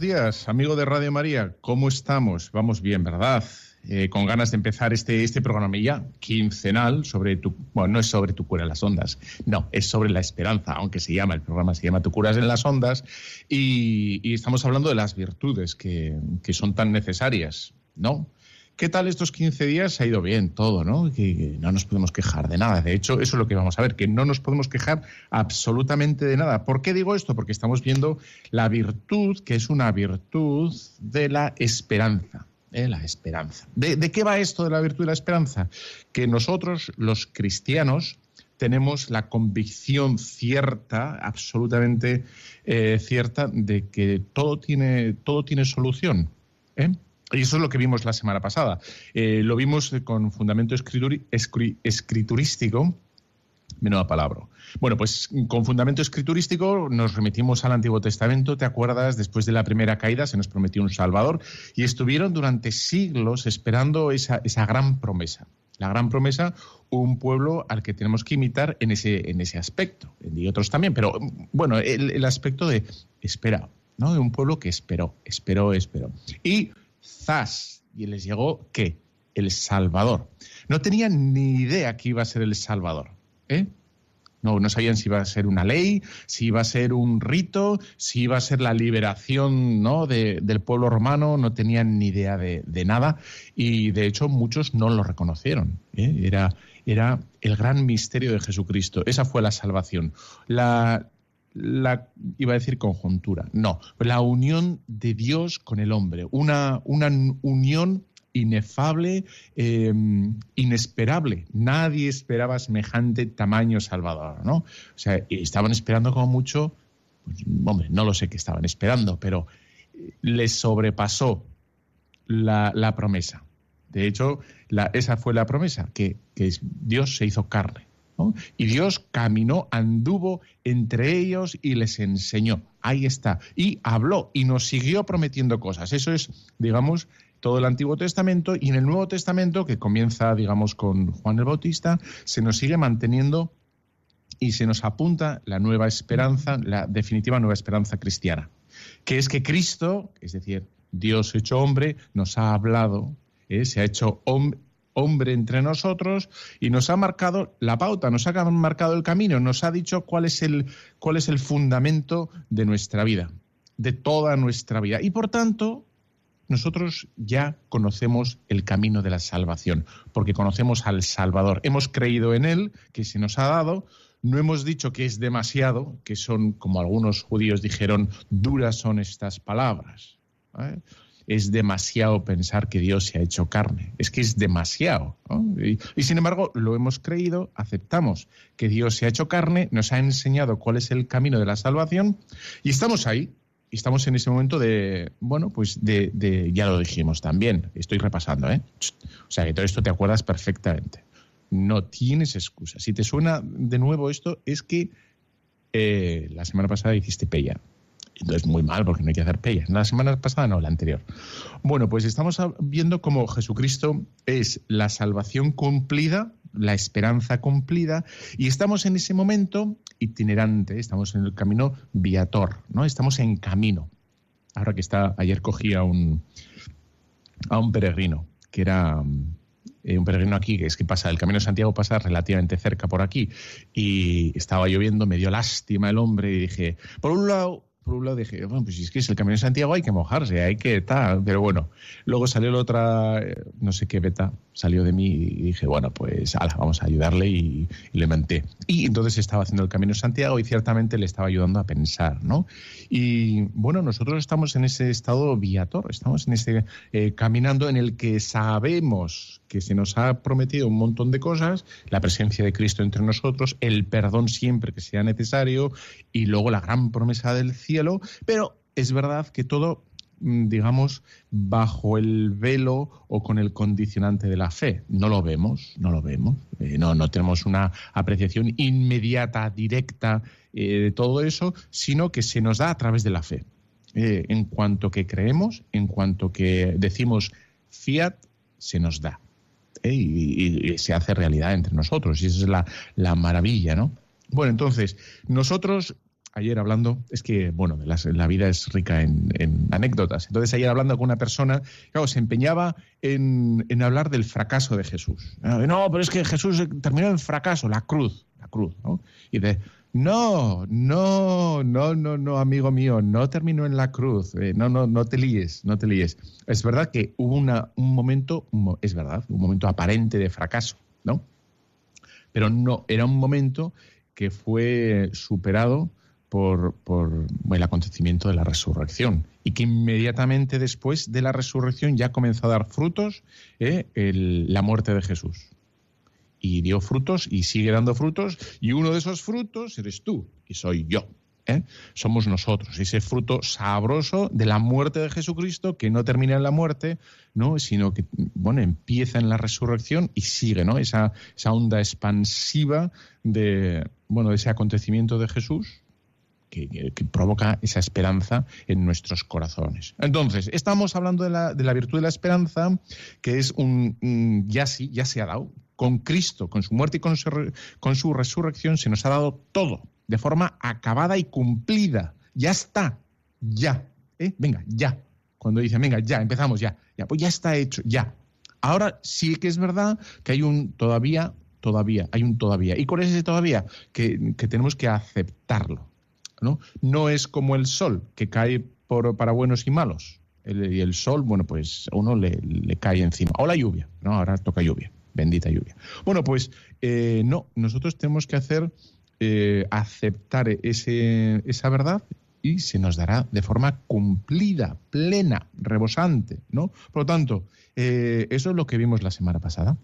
Días, amigo de Radio María. ¿Cómo estamos? Vamos bien, ¿verdad? Eh, con ganas de empezar este, este programa ya quincenal sobre tu, bueno, no es sobre tu cura en las ondas, no, es sobre la esperanza, aunque se llama, el programa se llama Tu curas en las ondas, y, estamos hablando de las virtudes que, que son tan necesarias, ¿no? ¿Qué tal estos 15 días? Ha ido bien todo, ¿no? No nos podemos quejar de nada. De hecho, eso es lo que vamos a ver, que no nos podemos quejar absolutamente de nada. ¿Por qué digo esto? Porque estamos viendo la virtud, que es una virtud de la esperanza. ¿eh? La esperanza. ¿De, qué va esto de la virtud de la esperanza? Que nosotros, los cristianos, tenemos la convicción cierta, absolutamente eh, cierta, de que todo tiene, todo tiene solución. ¿eh? Y eso es lo que vimos la semana pasada. Eh, lo vimos con fundamento escriturístico. Menuda palabra. Bueno, pues con fundamento escriturístico nos remitimos al Antiguo Testamento. ¿Te acuerdas? Después de la primera caída se nos prometió un Salvador y estuvieron durante siglos esperando esa, gran promesa. La gran promesa, un pueblo al que tenemos que imitar en ese, en ese aspecto, y otros también, pero bueno, el, el aspecto de espera, ¿no? De un pueblo que esperó, esperó, esperó. Y zas, y les llegó ¿qué? El Salvador. No tenían ni idea que iba a ser el Salvador. ¿eh? No, no sabían si iba a ser una ley, si iba a ser un rito, si iba a ser la liberación ¿no? del pueblo romano, no tenían ni idea de, nada y de hecho muchos no lo reconocieron. ¿eh? Era, era el gran misterio de Jesucristo. Esa fue la salvación. La, la, iba a decir conjuntura, no, la unión de Dios con el hombre, una, una unión inefable, em, inesperable. Nadie esperaba semejante tamaño salvador, ¿no? O sea, estaban esperando como mucho, pues, hombre, no lo sé qué estaban esperando, pero les sobrepasó la, la promesa. De hecho, la, esa fue la promesa, que, que Dios se hizo carne. Y Dios caminó, anduvo entre ellos y les enseñó. Ahí está. Y habló y nos siguió prometiendo cosas. Eso es, digamos, todo el Antiguo Testamento y en el Nuevo Testamento, que comienza, digamos, con Juan el Bautista, se nos sigue manteniendo y se nos apunta la nueva esperanza, la definitiva nueva esperanza cristiana, que es que Cristo, es decir, Dios hecho hombre, nos ha hablado, ¿eh? se ha hecho hombre hombre entre nosotros y nos ha marcado la pauta, nos ha marcado el camino, nos ha dicho cuál es el, cuál es el fundamento de nuestra vida, de toda nuestra vida. Y por tanto, nosotros ya conocemos el camino de la salvación, porque conocemos al Salvador. Hemos creído en Él, que se nos ha dado. No hemos dicho que es demasiado, que son, como algunos judíos dijeron, duras son estas palabras es demasiado pensar que Dios se ha hecho carne. Es que es demasiado. Y, sin embargo, lo hemos creído, aceptamos que Dios se ha hecho carne, nos ha enseñado cuál es el camino de la salvación y estamos ahí. Y estamos en ese momento de, bueno, pues de, ya lo dijimos también, estoy repasando, ¿eh? O sea, que todo esto te acuerdas perfectamente. No tienes excusa. Si te suena de nuevo esto, es que eh, la semana pasada hiciste pella. Entonces, muy mal, porque no hay que hacer pellas. La semana pasada no, la anterior. Bueno, pues estamos viendo cómo Jesucristo es la salvación cumplida, la esperanza cumplida, y estamos en ese momento itinerante, estamos en el camino viator, ¿no? Estamos en camino. Ahora que está, ayer cogí a un, a un peregrino, que era eh, un peregrino aquí, que es que pasa, el Camino de Santiago pasa relativamente cerca por aquí, y estaba lloviendo, me dio lástima el hombre, y dije, por un lado, por un lado dije, bueno, pues si es que es el camino de Santiago hay que mojarse, hay que tal, pero bueno, luego salió la otra, eh, no sé qué beta, salió de mí y dije, bueno, pues ala, vamos a ayudarle y, le menté. Y entonces estaba haciendo el camino de Santiago y ciertamente le estaba ayudando a pensar, ¿no? Y bueno, nosotros estamos en ese estado viator, estamos en ese eh, caminando en el que sabemos que se nos ha prometido un montón de cosas, la presencia de Cristo entre nosotros, el perdón siempre que sea necesario y luego la gran promesa del cielo, pero es verdad que todo mm, digamos, bajo el velo o con el condicionante de la fe. No lo vemos, no lo vemos. Eh, no, no tenemos una apreciación inmediata, directa eh, de todo eso, sino que se nos da a través de la fe. Eh, en cuanto que creemos, en cuanto que decimos fiat, se nos da. Y, se hace realidad entre nosotros. Y esa es la, la maravilla, ¿no? Bueno, entonces, nosotros ayer hablando, es que, bueno, la vida es rica en, anécdotas. Entonces, ayer hablando con una persona, claro, se empeñaba en, hablar del fracaso de Jesús. No, pero es que Jesús terminó en fracaso, la cruz, la cruz, ¿no? Y de, no, no, no, no, no, amigo mío, no terminó en la cruz. Eh, no, no, no te líes, no te líes. Es verdad que hubo una, un momento, es verdad, un momento aparente de fracaso, ¿no? Pero no, era un momento que fue superado por, el acontecimiento de la resurrección y que inmediatamente después de la resurrección ya comenzó a dar frutos eh, la muerte de Jesús. Y dio frutos y sigue dando frutos y uno de esos frutos eres tú y soy yo. ¿eh? Somos nosotros, ese fruto sabroso de la muerte de Jesucristo que no termina en la muerte, ¿no? sino que bueno, empieza en la resurrección y sigue ¿no? esa, onda expansiva de, bueno, de ese acontecimiento de Jesús que, provoca esa esperanza en nuestros corazones. Entonces, estamos hablando de la, de la virtud de la esperanza, que es un, ya sí, ya se ha dado. Con Cristo, con su muerte y con su, con su resurrección, se nos ha dado todo, de forma acabada y cumplida. Ya está, ya. ¿eh? Venga, ya. Cuando dice, venga, ya, empezamos, ya. ya. Pues ya está hecho, ya. Ahora sí que es verdad que hay un todavía, todavía, hay un todavía. ¿Y cuál es ese todavía? Que, que tenemos que aceptarlo. ¿No? No es como el sol, que cae para buenos y malos. Y el sol, bueno, pues a uno le, cae encima. O la lluvia, ¿no? Ahora toca lluvia, bendita lluvia. Bueno, pues eh, no, nosotros tenemos que hacer, eh, aceptar ese, esa verdad y se nos dará de forma cumplida, plena, rebosante, ¿no? Por lo tanto, eh, eso es lo que vimos la semana pasada.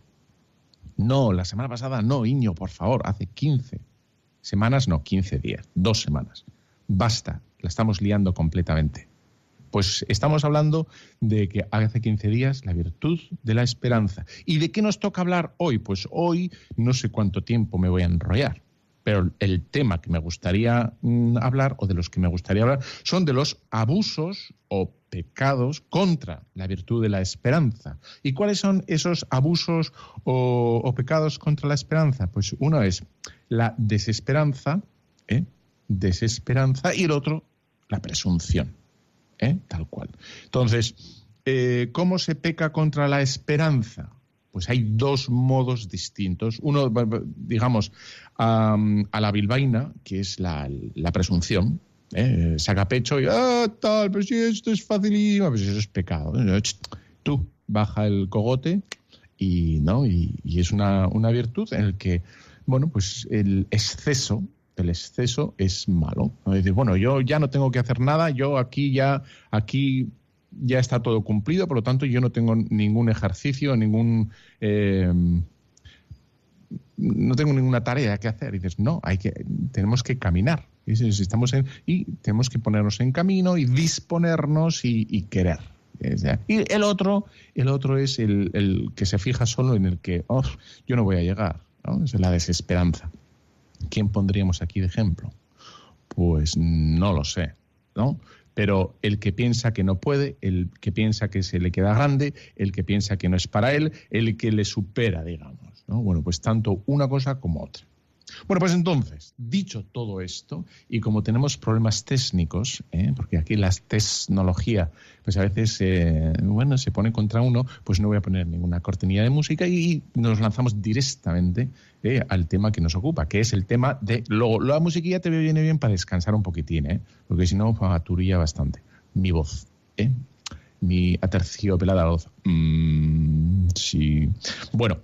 No, la semana pasada no, Iño, por favor, hace 15, Semanas no, 15 días, dos semanas. Basta, la estamos liando completamente. Pues estamos hablando de que hace 15 días la virtud de la esperanza. ¿Y de qué nos toca hablar hoy? Pues hoy no sé cuánto tiempo me voy a enrollar, pero el tema que me gustaría mm, hablar o de los que me gustaría hablar son de los abusos o pecados contra la virtud de la esperanza. ¿Y cuáles son esos abusos o, pecados contra la esperanza? Pues uno es la desesperanza, ¿eh? desesperanza, y el otro, la presunción, ¿eh? tal cual. Entonces, eh, ¿cómo se peca contra la esperanza? Pues hay dos modos distintos. Uno, digamos, a la bilbaína, que es la, presunción, saca pecho y, ah, tal, pero si esto es facilísimo, pues eso es pecado. Tú, baja el cogote y, ¿no? y, es una, una virtud en el que bueno, pues el exceso, el exceso es malo. Es bueno, yo ya no tengo que hacer nada, yo aquí ya, aquí ya está todo cumplido, por lo tanto yo no tengo ningún ejercicio, ningún... Eh, no tengo ninguna tarea que hacer. Dices, no, hay que, tenemos que caminar. Y, estamos y tenemos que ponernos en camino y disponernos y, querer. Y el otro, el otro es el, el, que se fija solo en el que, oh, yo no voy a llegar. Es la desesperanza. ¿Quién pondríamos aquí de ejemplo? Pues no lo sé, ¿no? Pero el que piensa que no puede, el que piensa que se le queda grande, el que piensa que no es para él, el que le supera, digamos, ¿no? Bueno, pues tanto una cosa como otra. Bueno, pues entonces, dicho todo esto, y como tenemos problemas técnicos, ¿eh? porque aquí la tecnología, pues a veces, eh, bueno, se pone contra uno, pues no voy a poner ninguna cortinilla de música y nos lanzamos directamente ¿eh? al tema que nos ocupa, que es el tema de... Luego, la musiquilla te viene bien para descansar un poquitín, ¿eh? porque si no, aturía bastante. Mi voz, ¿eh? mi aterciopelada voz. Mm, sí. Bueno,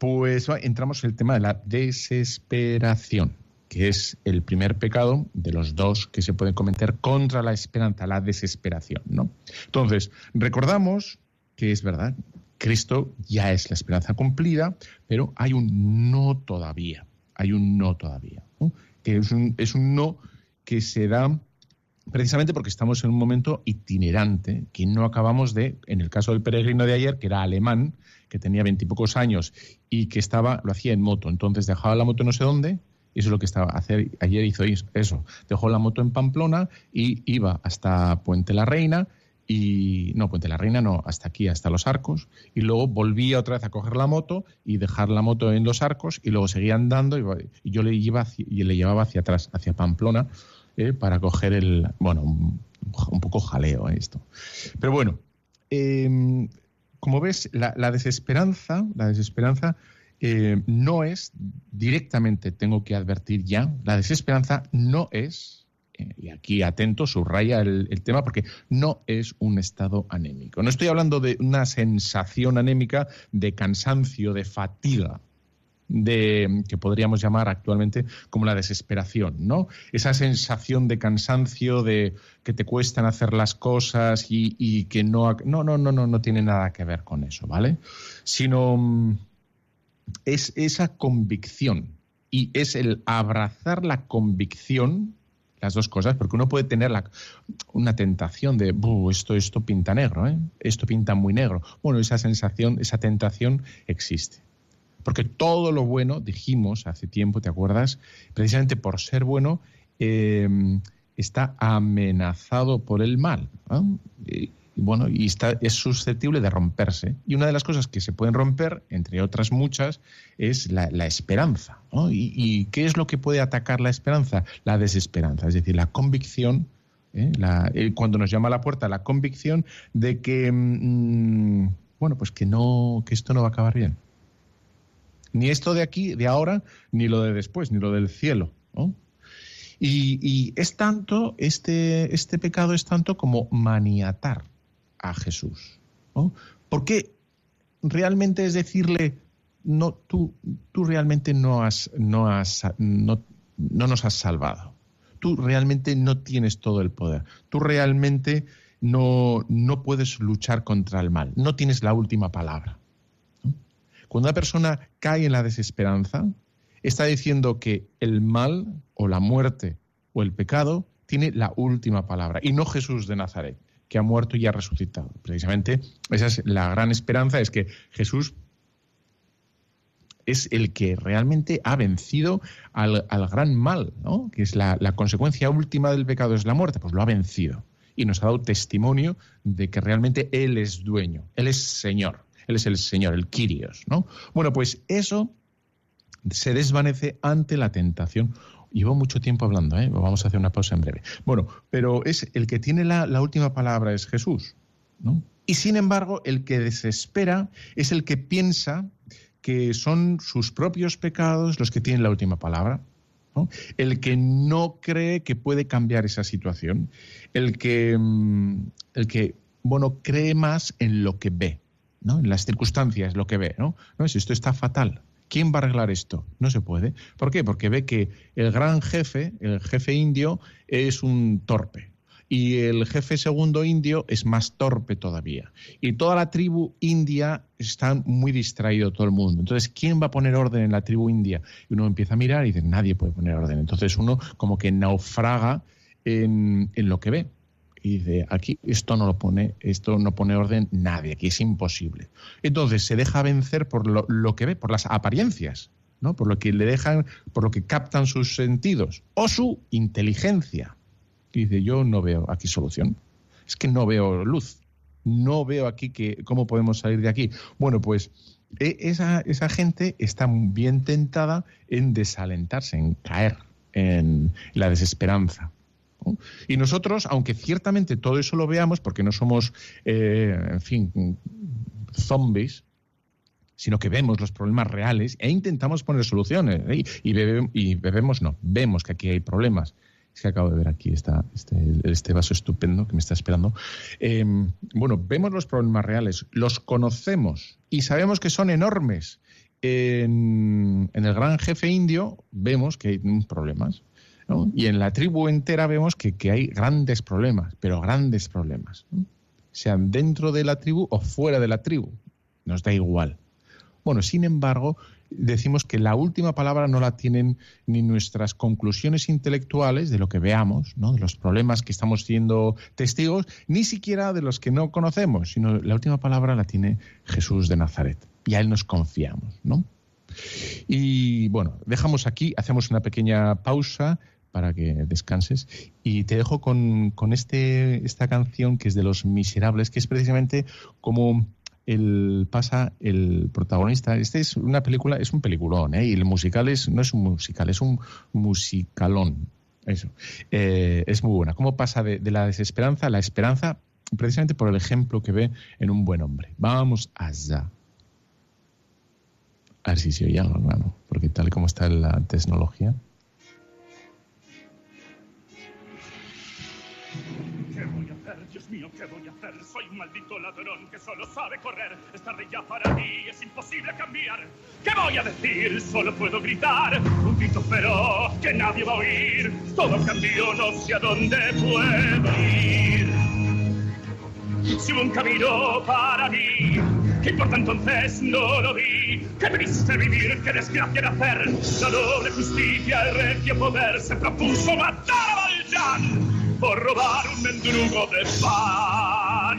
pues entramos en el tema de la desesperación, que es el primer pecado de los dos que se pueden cometer contra la esperanza, la desesperación, ¿no? Entonces, recordamos que es verdad, Cristo ya es la esperanza cumplida, pero hay un no todavía, hay un no todavía, que es un, es un no que se da precisamente porque estamos en un momento itinerante que no acabamos de, en el caso del peregrino de ayer, que era alemán, que tenía veintipocos años y que estaba, lo hacía en moto, entonces dejaba la moto no sé dónde, eso es lo que estaba hacer ayer hizo eso, dejó la moto en Pamplona y iba hasta Puente la Reina y no Puente la Reina no, hasta aquí, hasta los Arcos y luego volvía otra vez a coger la moto y dejar la moto en los Arcos y luego seguía andando y, yo le iba y le llevaba hacia atrás, hacia Pamplona eh, para coger el, bueno, un, poco jaleo esto. Pero bueno, em, como ves, la, desesperanza, la desesperanza eh, no es directamente, tengo que advertir ya, la desesperanza no es, eh, y aquí atento, subraya el, tema, porque no es un estado anémico. No estoy hablando de una sensación anémica de cansancio, de fatiga, de que podríamos llamar actualmente como la desesperación, ¿no? Esa sensación de cansancio, de que te cuestan hacer las cosas y, que no, no, no, no, no, tiene nada que ver con eso, ¿vale? Sino mm, es esa convicción y es el abrazar la convicción las dos cosas, porque uno puede tener una tentación de, esto, esto pinta negro, ¿eh? esto pinta muy negro. Bueno, esa sensación, esa tentación existe. Porque todo lo bueno, dijimos hace tiempo, ¿te acuerdas? Precisamente por ser bueno, em, está amenazado por el mal. Y, bueno, y está, es susceptible de romperse. Y una de las cosas que se pueden romper, entre otras muchas, es la, esperanza. Y, qué es lo que puede atacar la esperanza? La desesperanza, es decir, la convicción. ¿eh? Eh, cuando nos llama a la puerta la convicción de que, mm, bueno, pues que no, que esto no va a acabar bien. Ni esto de aquí, de ahora, ni lo de después, ni lo del cielo. Y, es tanto, este, este pecado es tanto como maniatar a Jesús. Porque realmente es decirle, no, tú, tú realmente no, has, no, has, no, no nos has salvado. Tú realmente no tienes todo el poder. Tú realmente no, no puedes luchar contra el mal. No tienes la última palabra. Cuando una persona cae en la desesperanza, está diciendo que el mal o la muerte o el pecado tiene la última palabra y no Jesús de Nazaret, que ha muerto y ha resucitado. Precisamente esa es la gran esperanza, es que Jesús es el que realmente ha vencido al, gran mal, ¿no? que es la, la, consecuencia última del pecado, es la muerte, pues lo ha vencido. Y nos ha dado testimonio de que realmente Él es dueño, Él es Señor. Él es el Señor, el Kyrios, ¿no? Bueno, pues eso se desvanece ante la tentación. Llevo mucho tiempo hablando, ¿eh? Vamos a hacer una pausa en breve. Bueno, pero es el que tiene la, última palabra es Jesús, ¿no? Y sin embargo, el que desespera es el que piensa que son sus propios pecados los que tienen la última palabra. El que no cree que puede cambiar esa situación. El que, mm, el que, bueno, cree más en lo que ve. ¿No? En las circunstancias, lo que ve, ¿no? No es esto está fatal. ¿Quién va a arreglar esto? No se puede. ¿Por qué? Porque ve que el gran jefe, el jefe indio, es un torpe. Y el jefe segundo indio es más torpe todavía. Y toda la tribu india está muy distraído todo el mundo. Entonces, ¿quién va a poner orden en la tribu india? Y uno empieza a mirar y dice, nadie puede poner orden. Entonces uno como que naufraga en, en lo que ve y dice, aquí esto no lo pone, esto no pone orden nadie, aquí es imposible. Entonces se deja vencer por lo, que ve, por las apariencias, ¿no? Por lo que le dejan, por lo que captan sus sentidos, o su inteligencia. Y dice, yo no veo aquí solución. Es que no veo luz. No veo aquí que, cómo podemos salir de aquí. Bueno, pues e, esa, esa gente está bien tentada en desalentarse, en caer en la desesperanza. Y nosotros, aunque ciertamente todo eso lo veamos, porque no somos, eh, en fin, zombies, sino que vemos los problemas reales e intentamos poner soluciones. ¿eh? Y, bebemos, no, vemos que aquí hay problemas. Es que acabo de ver aquí este, este vaso estupendo que me está esperando. Em, bueno, vemos los problemas reales, los conocemos y sabemos que son enormes. En, en el gran jefe indio vemos que hay problemas. Y en la tribu entera vemos que, hay grandes problemas, pero grandes problemas, sean dentro de la tribu o fuera de la tribu, nos da igual. Bueno, sin embargo, decimos que la última palabra no la tienen ni nuestras conclusiones intelectuales de lo que veamos, ¿no? de los problemas que estamos siendo testigos, ni siquiera de los que no conocemos, sino la última palabra la tiene Jesús de Nazaret. Y a Él nos confiamos, ¿no? Y bueno, dejamos aquí, hacemos una pequeña pausa para que descanses. Y te dejo con, con este, esta canción que es de Los Miserables, que es precisamente como el, pasa el protagonista. Este es una película, es un peliculón, ¿eh? y el musical es, no es un musical, es un musicalón. Eso. Eh, es muy buena. ¿Cómo pasa de, la desesperanza a la esperanza? Precisamente por el ejemplo que ve en un buen hombre. Vamos allá. A ver si se oye algo, hermano, porque tal como está la tecnología. Mío, ¿qué voy a hacer? Soy un maldito ladrón que solo sabe correr. Es tarde ya para mí, es imposible cambiar. ¿Qué voy a decir? Solo puedo gritar. Un grito feroz que nadie va a oír. Todo cambió, no sé a dónde puedo ir. Si hubo un camino para mí, ¿qué importa entonces? No lo vi. Qué triste vivir, qué desgracia nacer. La doble justicia, el recio poder se propuso matar a Valjean por robar un mendrugo de pan.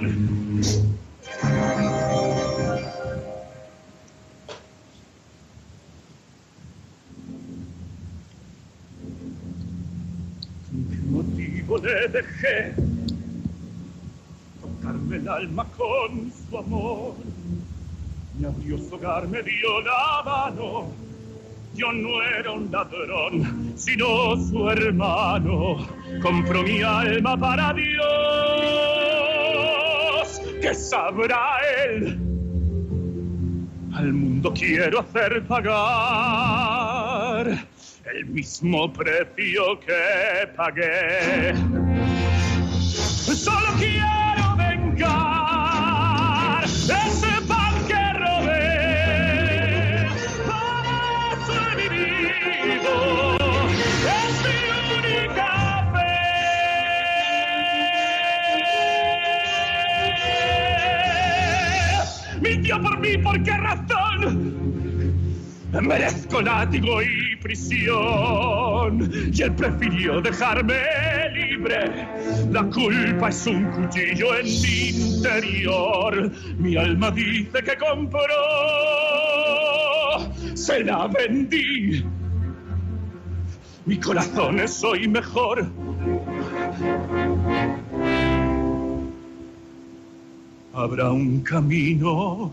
¿Qué motivo le dejé tocarme el alma con su amor? Me abrió su hogar, me dio la mano. Yo no era un ladrón, sino su hermano compro mi alma para Dios, que sabrá él. Al mundo quiero hacer pagar el mismo precio que pagué. Solo quiero ¿por qué razón? Merezco látigo y prisión. Y él prefirió dejarme libre. La culpa es un cuchillo en mi interior. Mi alma dice que compró. Se la vendí. Mi corazón es hoy mejor. habrá un camino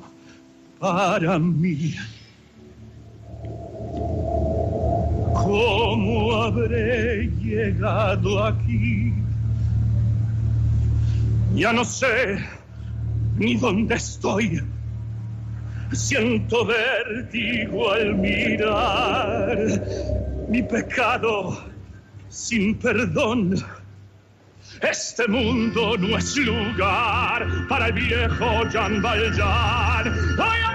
para mí. ¿Cómo habré llegado aquí? Ya no sé ni dónde estoy. Siento vértigo al mirar mi pecado sin perdón este mundo no es lugar para el viejo Jean Valjean. Hoy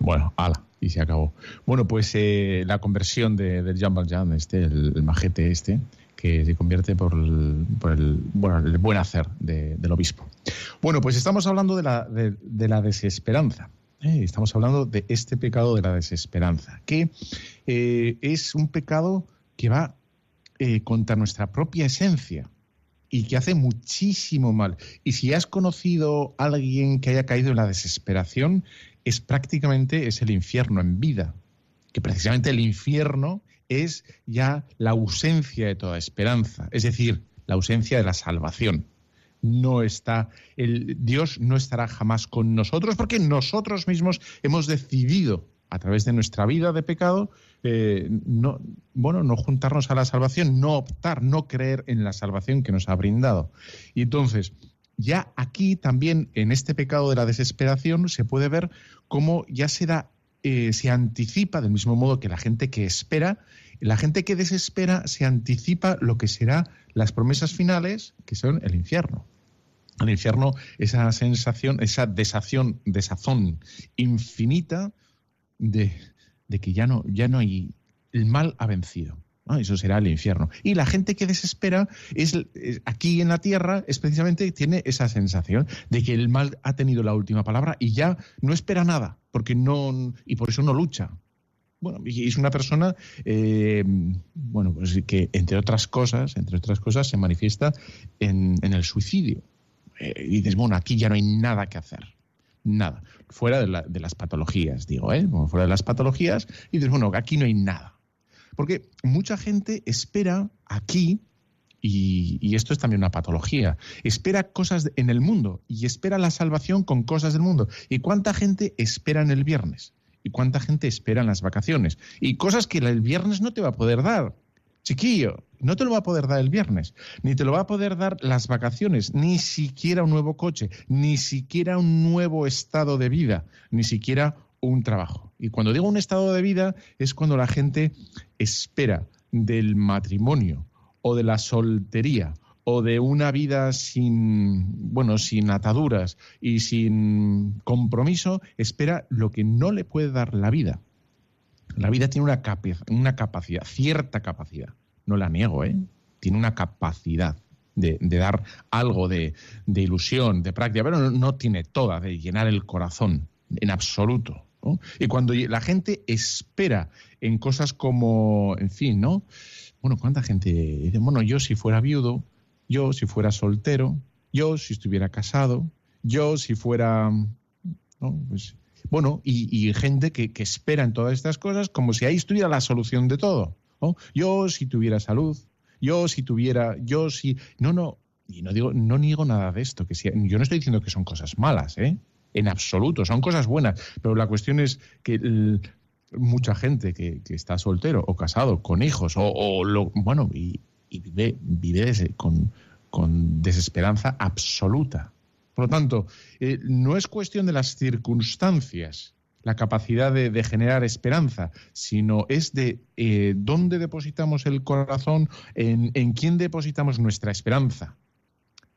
Bueno, ala, y se acabó. Bueno, pues eh, la conversión de, de Jean Valjean, este, el, el majete este, que se convierte por el, por el, bueno, el buen hacer de, del obispo. Bueno, pues estamos hablando de la, de, la desesperanza. ¿eh? Estamos hablando de este pecado de la desesperanza, que eh, es un pecado que va contra nuestra propia esencia y que hace muchísimo mal. Y si has conocido a alguien que haya caído en la desesperación, es prácticamente es el infierno en vida. Que precisamente el infierno es ya la ausencia de toda esperanza, es decir, la ausencia de la salvación. No está, el, Dios no estará jamás con nosotros porque nosotros mismos hemos decidido a través de nuestra vida de pecado, eh, no, bueno, no juntarnos a la salvación, no optar, no creer en la salvación que nos ha brindado. Y entonces, ya aquí también en este pecado de la desesperación se puede ver cómo ya se da, eh, se anticipa del mismo modo que la gente que espera la gente que desespera se anticipa lo que será las promesas finales, que son el infierno. El infierno, esa sensación, esa desación, desazón infinita de, que ya no, ya no hay, el mal ha vencido. Eso será el infierno. Y la gente que desespera es, aquí en la tierra, es precisamente tiene esa sensación de que el mal ha tenido la última palabra y ya no espera nada, porque no y por eso no lucha. Bueno, y es una persona, eh, bueno, pues que entre otras cosas, entre otras cosas, se manifiesta en, el suicidio. Eh, y dices, bueno, aquí ya no hay nada que hacer nada. Fuera de, las patologías, digo, ¿eh? fuera de las patologías, y dices, bueno, aquí no hay nada. Porque mucha gente espera aquí, y, esto es también una patología, espera cosas en el mundo y espera la salvación con cosas del mundo. ¿Y cuánta gente espera en el viernes? ¿Y cuánta gente espera en las vacaciones? Y cosas que el viernes no te va a poder dar. Chiquillo, no te lo va a poder dar el viernes, ni te lo va a poder dar las vacaciones, ni siquiera un nuevo coche, ni siquiera un nuevo estado de vida, ni siquiera un trabajo. Y cuando digo un estado de vida es cuando la gente espera del matrimonio o de la soltería o de una vida sin, bueno, sin ataduras y sin compromiso, espera lo que no le puede dar la vida. La vida tiene una, una capacidad, cierta capacidad, no la niego, ¿eh? tiene una capacidad de, dar algo de, ilusión, de práctica, pero no, tiene toda, de llenar el corazón en absoluto. Y cuando la gente espera en cosas como, en fin, ¿no? Bueno, ¿cuánta gente dice, bueno, yo si fuera viudo, yo si fuera soltero, yo si estuviera casado, yo si fuera, ¿no? Pues bueno, y, gente que, espera en todas estas cosas como si ahí estuviera la solución de todo. Yo si tuviera salud, yo si tuviera, yo si... No, no, y no digo, no niego nada de esto, que yo no estoy diciendo que son cosas malas, ¿eh? En absoluto, son cosas buenas, pero la cuestión es que mucha gente que, está soltero o casado con hijos o, lo, bueno, y, vive, vive con, con desesperanza absoluta. Por lo tanto, eh, no es cuestión de las circunstancias la capacidad de, generar esperanza, sino es de eh, dónde depositamos el corazón, en, quién depositamos nuestra esperanza.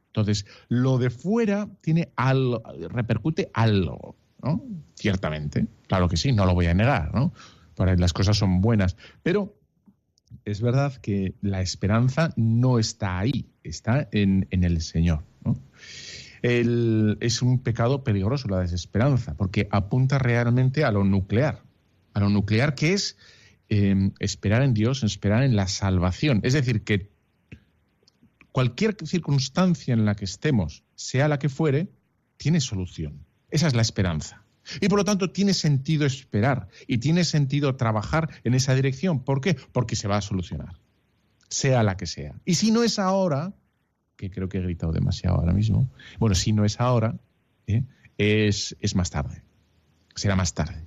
Entonces, lo de fuera tiene algo, repercute algo, ¿no? Ciertamente, claro que sí, no lo voy a negar, ¿no? Para las cosas son buenas, pero es verdad que la esperanza no está ahí, está en, en el Señor, ¿no? Es un pecado peligroso la desesperanza, porque apunta realmente a lo nuclear, a lo nuclear que es em, esperar en Dios, esperar en la salvación. Es decir, que cualquier circunstancia en la que estemos, sea la que fuere, tiene solución. Esa es la esperanza. Y por lo tanto tiene sentido esperar y tiene sentido trabajar en esa dirección. ¿Por qué? Porque se va a solucionar, sea la que sea. Y si no es ahora, que creo que he gritado demasiado ahora mismo. Bueno, si no es ahora, ¿eh? es, es más tarde. Será más tarde.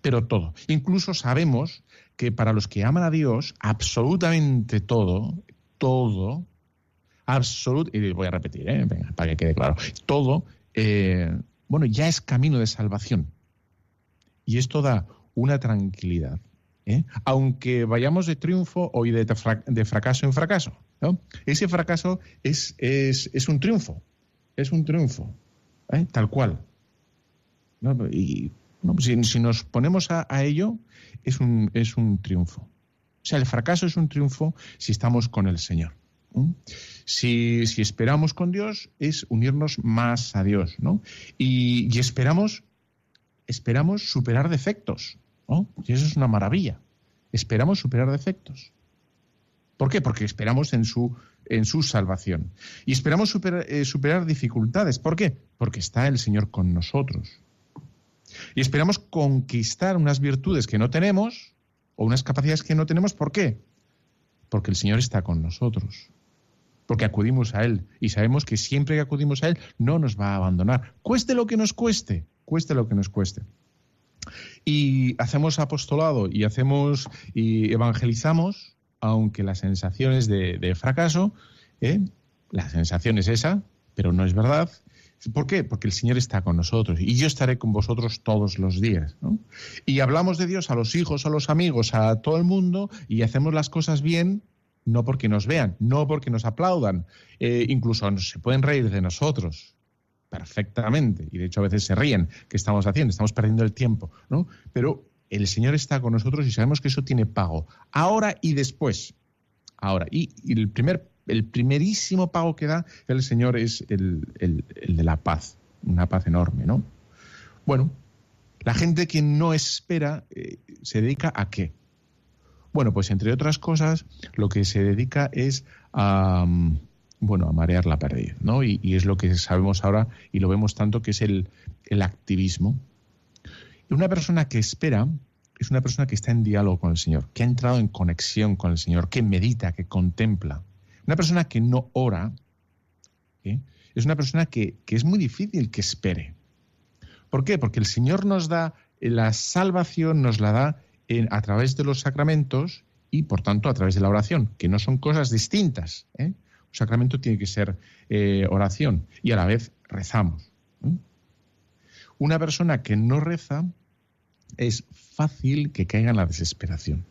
Pero todo. Incluso sabemos que para los que aman a Dios, absolutamente todo, todo, absolutamente, y voy a repetir, ¿eh? Venga, para que quede claro, todo, eh, bueno, ya es camino de salvación. Y esto da una tranquilidad, aunque vayamos de triunfo o de, de fracaso en fracaso. Ese fracaso es, es, un triunfo, es un triunfo, ¿eh? tal cual. Y si, nos ponemos a, ello, es un, es un triunfo. O sea, el fracaso es un triunfo si estamos con el Señor. Si, esperamos con Dios, es unirnos más a Dios. ¿no? Y, esperamos, esperamos superar defectos. Y eso es una maravilla. Esperamos superar defectos. ¿Por qué? Porque esperamos en su, en su salvación. Y esperamos eh, superar dificultades. ¿Por qué? Porque está el Señor con nosotros. Y esperamos conquistar unas virtudes que no tenemos o unas capacidades que no tenemos. ¿Por qué? Porque el Señor está con nosotros. Porque acudimos a Él y sabemos que siempre que acudimos a Él no nos va a abandonar. Cueste lo que nos cueste, cueste lo que nos cueste. Y hacemos apostolado y hacemos y evangelizamos aunque la sensación es de, fracaso, ¿eh? la sensación es esa, pero no es verdad. ¿Por qué? Porque el Señor está con nosotros y yo estaré con vosotros todos los días. Y hablamos de Dios a los hijos, a los amigos, a todo el mundo y hacemos las cosas bien no porque nos vean, no porque nos aplaudan, eh, incluso se pueden reír de nosotros perfectamente y de hecho a veces se ríen que estamos haciendo, estamos perdiendo el tiempo, ¿no? Pero el Señor está con nosotros y sabemos que eso tiene pago, ahora y después. Ahora, y, el, primer, el primerísimo pago que da el Señor es el, de la paz, una paz enorme, ¿no? Bueno, la gente que no espera eh, se dedica a qué? Bueno, pues entre otras cosas, lo que se dedica es a, mm, bueno, a marear la perdiz, ¿no? Y, es lo que sabemos ahora y lo vemos tanto que es el, el activismo. Una persona que espera es una persona que está en diálogo con el Señor, que ha entrado en conexión con el Señor, que medita, que contempla. Una persona que no ora ¿eh? es una persona que, es muy difícil que espere. ¿Por qué? Porque el Señor nos da la salvación, nos la da a través de los sacramentos y, por tanto, a través de la oración, que no son cosas distintas. ¿eh? Un sacramento tiene que ser eh, oración y a la vez rezamos. Una persona que no reza es fácil que caiga en la desesperación.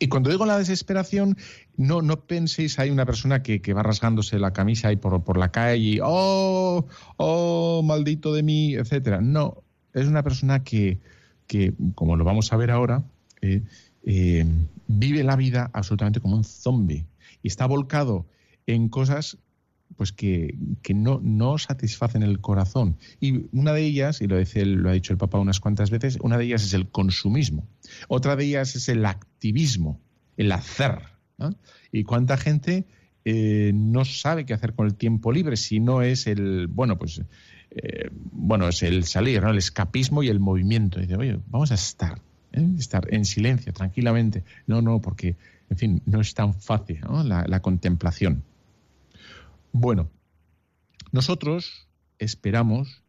Y cuando digo la desesperación, no, no penséis hay una persona que, va rasgándose la camisa y por, por la calle oh, oh, maldito de mí, etcétera. No, es una persona que, que como lo vamos a ver ahora, eh, eh, vive la vida absolutamente como un zombie y está volcado en cosas pues que, no, no, satisfacen el corazón. Y una de ellas, y lo, dice, lo ha dicho el Papa unas cuantas veces, una de ellas es el consumismo. Otra de ellas es el activismo, el hacer. Y cuánta gente eh, no sabe qué hacer con el tiempo libre si no es el, bueno, pues, eh, bueno, es el salir, el escapismo y el movimiento. Y dice, oye, vamos a estar, ¿eh? estar en silencio, tranquilamente. No, no, porque, en fin, no es tan fácil la contemplación. Bueno, nosotros esperamos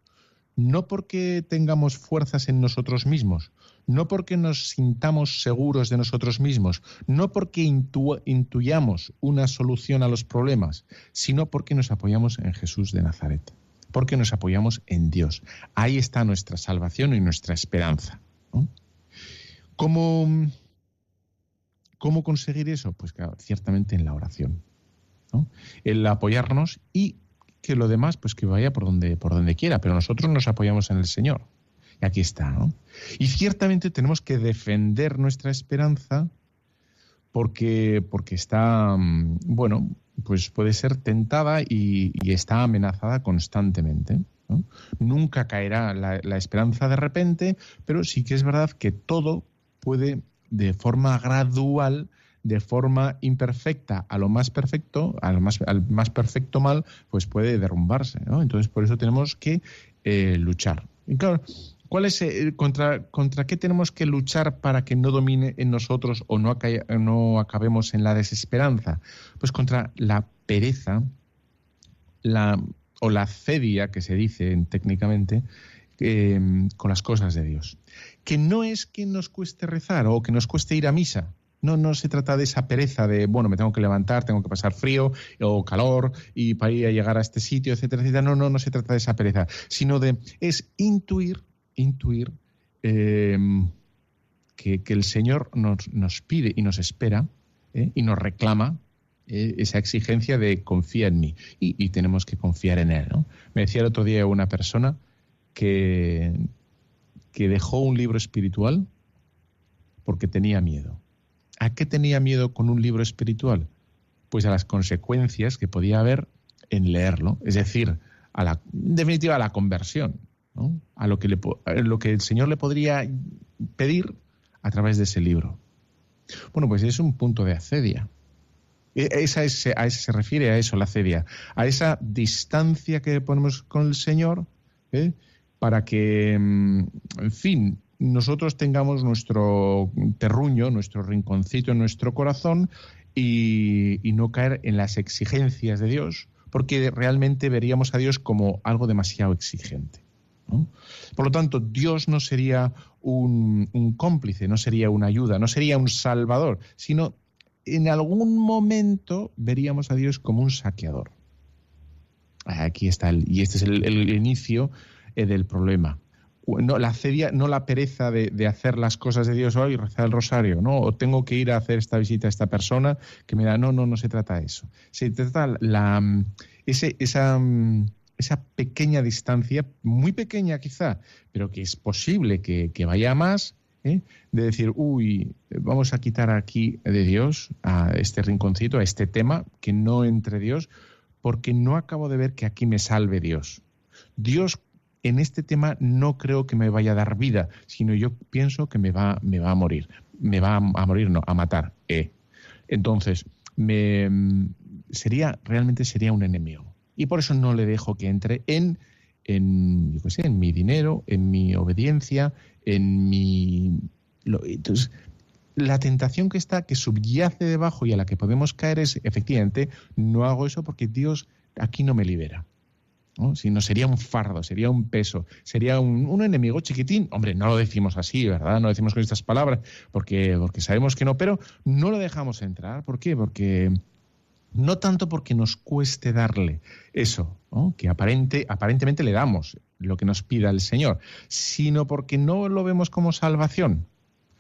no porque tengamos fuerzas en nosotros mismos, no porque nos sintamos seguros de nosotros mismos, no porque intuyamos una solución a los problemas, sino porque nos apoyamos en Jesús de Nazaret, porque nos apoyamos en Dios. Ahí está nuestra salvación y nuestra esperanza. ¿Cómo, ¿Cómo conseguir eso? Pues ciertamente en la oración. El apoyarnos y que lo demás, pues que vaya por donde, por donde quiera, pero nosotros nos apoyamos en el Señor. Y aquí está. Y ciertamente tenemos que defender nuestra esperanza porque, porque está, mm, bueno, pues puede ser tentada y, está amenazada constantemente. Nunca caerá la, la, esperanza de repente, pero sí que es verdad que todo puede de forma gradual de forma imperfecta a lo más perfecto, al más, al más perfecto mal, pues puede derrumbarse. Entonces, por eso tenemos que eh, luchar. Y ¿cuál es, eh, contra, contra qué tenemos que luchar para que no domine en nosotros o no, no acabemos en la desesperanza? Pues contra la pereza la, o la cedia, que se dice técnicamente, em, con las cosas de Dios. Que no es que nos cueste rezar o que nos cueste ir a misa, no, no se trata de esa pereza de, bueno, me tengo que levantar, tengo que pasar frío o calor y para ir a llegar a este sitio, etcétera, etcétera. No, no, no se trata de esa pereza, sino de, es intuir, intuir em, que, el Señor nos, nos, pide y nos espera ¿eh? y nos reclama ¿eh? esa exigencia de confía en mí y, tenemos que confiar en Él. ¿no? Me decía el otro día una persona que, que dejó un libro espiritual porque tenía miedo. ¿A qué tenía miedo con un libro espiritual? Pues a las consecuencias que podía haber en leerlo, es decir, a la, en definitiva a la conversión, a, lo que el Señor le podría pedir a través de ese libro. Bueno, pues es un punto de acedia. Esa es, a eso se refiere a eso, la acedia, a esa distancia que ponemos con el Señor ¿eh? para que, mm, en fin, nosotros tengamos nuestro terruño, nuestro rinconcito en nuestro corazón y, no caer en las exigencias de Dios, porque realmente veríamos a Dios como algo demasiado exigente. Por lo tanto, Dios no sería un, cómplice, no sería una ayuda, no sería un salvador, sino en algún momento veríamos a Dios como un saqueador. Aquí está, el, y este es el, inicio eh, del problema no la cedia, no la pereza de, hacer las cosas de Dios hoy, rezar el rosario, ¿no? O tengo que ir a hacer esta visita a esta persona que me da, no, no, no se trata de eso. Se trata la ese, esa, esa pequeña distancia, muy pequeña quizá, pero que es posible que, vaya más ¿eh? de decir, uy, vamos a quitar aquí de Dios a este rinconcito, a este tema, que no entre Dios, porque no acabo de ver que aquí me salve Dios. Dios en este tema no creo que me vaya a dar vida, sino yo pienso que me va, me va a morir. Me va a, morir, no, a matar. Eh. Entonces, me, sería, realmente sería un enemigo. Y por eso no le dejo que entre en, en, yo sé, en mi dinero, en mi obediencia, en mi... entonces, la tentación que está, que subyace debajo y a la que podemos caer es, efectivamente, no hago eso porque Dios aquí no me libera. ¿No? Sino sería un fardo, sería un peso, sería un, enemigo chiquitín. Hombre, no lo decimos así, ¿verdad? No lo decimos con estas palabras, porque, porque sabemos que no, pero no lo dejamos entrar. ¿Por qué? Porque no tanto porque nos cueste darle eso, que aparente, aparentemente le damos lo que nos pida el Señor, sino porque no lo vemos como salvación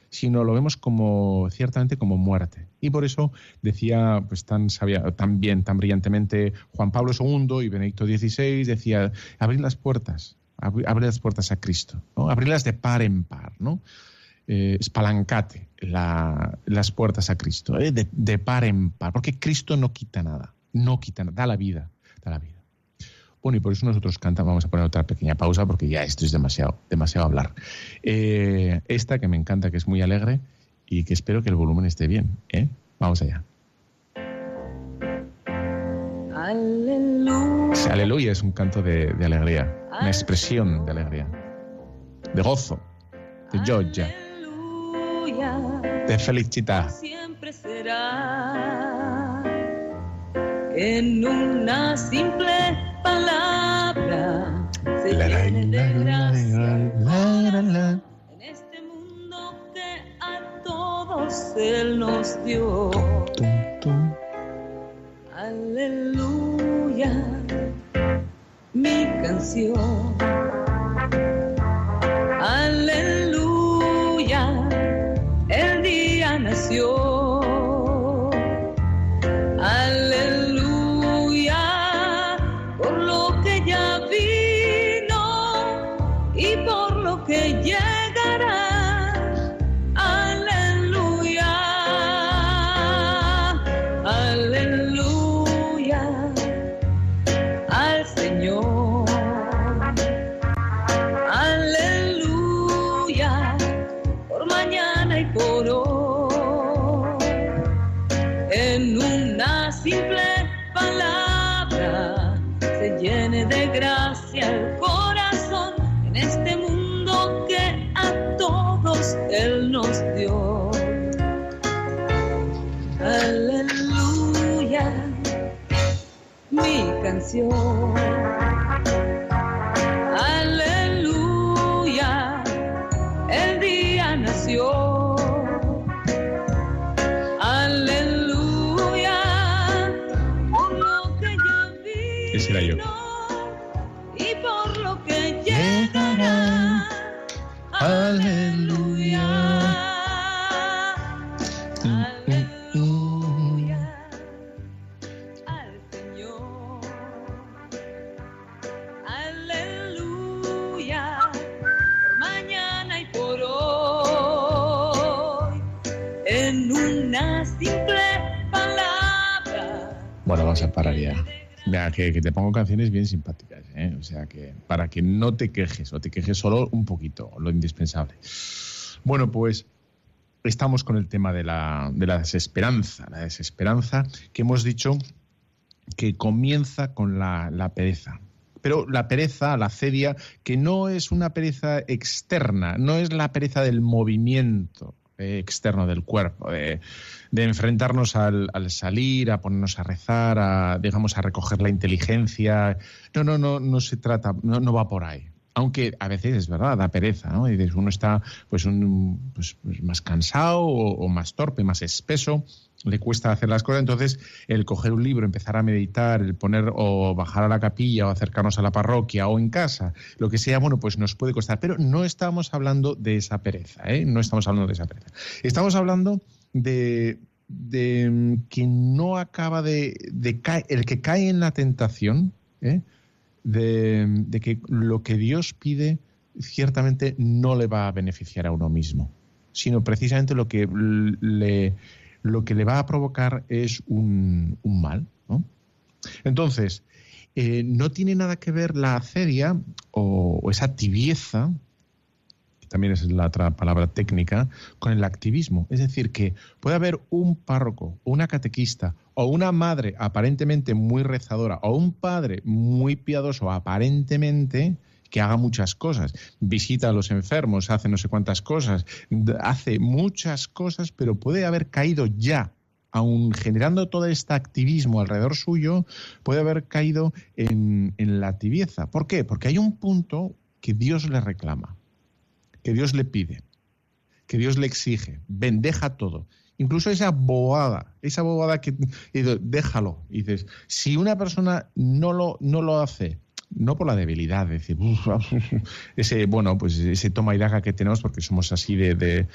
sino lo vemos como ciertamente como muerte. Y por eso decía pues tan sabia, tan bien, tan brillantemente Juan Pablo II y Benedicto XVI decía abrir las puertas, abrir, las puertas a Cristo, ¿no? abrirlas de par en par, ¿no? Eh, espalancate las puertas a Cristo, ¿eh? de, de par en par, porque Cristo no quita nada, no quita nada, da la vida, da la vida. Bueno, y por eso nosotros cantamos, vamos a poner otra pequeña pausa porque ya esto es demasiado, demasiado hablar. Eh, esta que me encanta, que es muy alegre y que espero que el volumen esté bien. ¿eh? Vamos allá. Aleluya. Aleluya es un canto de, alegría, una expresión de alegría, de gozo, de joya, de felicidad. Siempre será en una simple palabra se llene de gracia en este mundo que a todos Él nos dio. Aleluya, mi canción. Aleluya, te pongo canciones bien simpáticas, ¿eh? o sea que para que no te quejes o te quejes solo un poquito, lo indispensable. Bueno, pues estamos con el tema de la, de la desesperanza, la desesperanza que hemos dicho que comienza con la, la pereza. Pero la pereza, la cedia, que no es una pereza externa, no es la pereza del movimiento, externo del cuerpo, de, enfrentarnos al, salir, a ponernos a rezar, a, digamos, a recoger la inteligencia. No, no, no, no se trata, no, va por ahí. Aunque a veces es verdad, da pereza, ¿no? Y uno está pues, un, pues, pues más cansado o, más torpe, más espeso, le cuesta hacer las cosas. Entonces, el coger un libro, empezar a meditar, el poner o bajar a la capilla o acercarnos a la parroquia o en casa, lo que sea, bueno, pues nos puede costar. Pero no estamos hablando de esa pereza, ¿eh? No estamos hablando de esa pereza. Estamos hablando de, de mm, que no acaba de, de caer, el que cae en la tentación, ¿eh? de, que lo que Dios pide ciertamente no le va a beneficiar a uno mismo. sino precisamente lo que le, lo que le va a provocar es un, mal. Entonces, eh, no tiene nada que ver la acedia o, esa tibieza, que también es la otra palabra técnica, con el activismo. Es decir, que puede haber un párroco, una catequista o una madre aparentemente muy rezadora o un padre muy piadoso aparentemente que haga muchas cosas, visita a los enfermos, hace no sé cuántas cosas, hace muchas cosas, pero puede haber caído ya aun generando todo este activismo alrededor suyo, puede haber caído en, la tibieza. ¿Por qué? Porque hay un punto que Dios le reclama, que Dios le pide, que Dios le exige. Bendeja todo. Incluso esa bobada, esa bobada que déjalo. Dices, si una persona no lo, no lo hace, no por la debilidad, decir, ese, bueno, pues ese toma y daga que tenemos porque somos así de,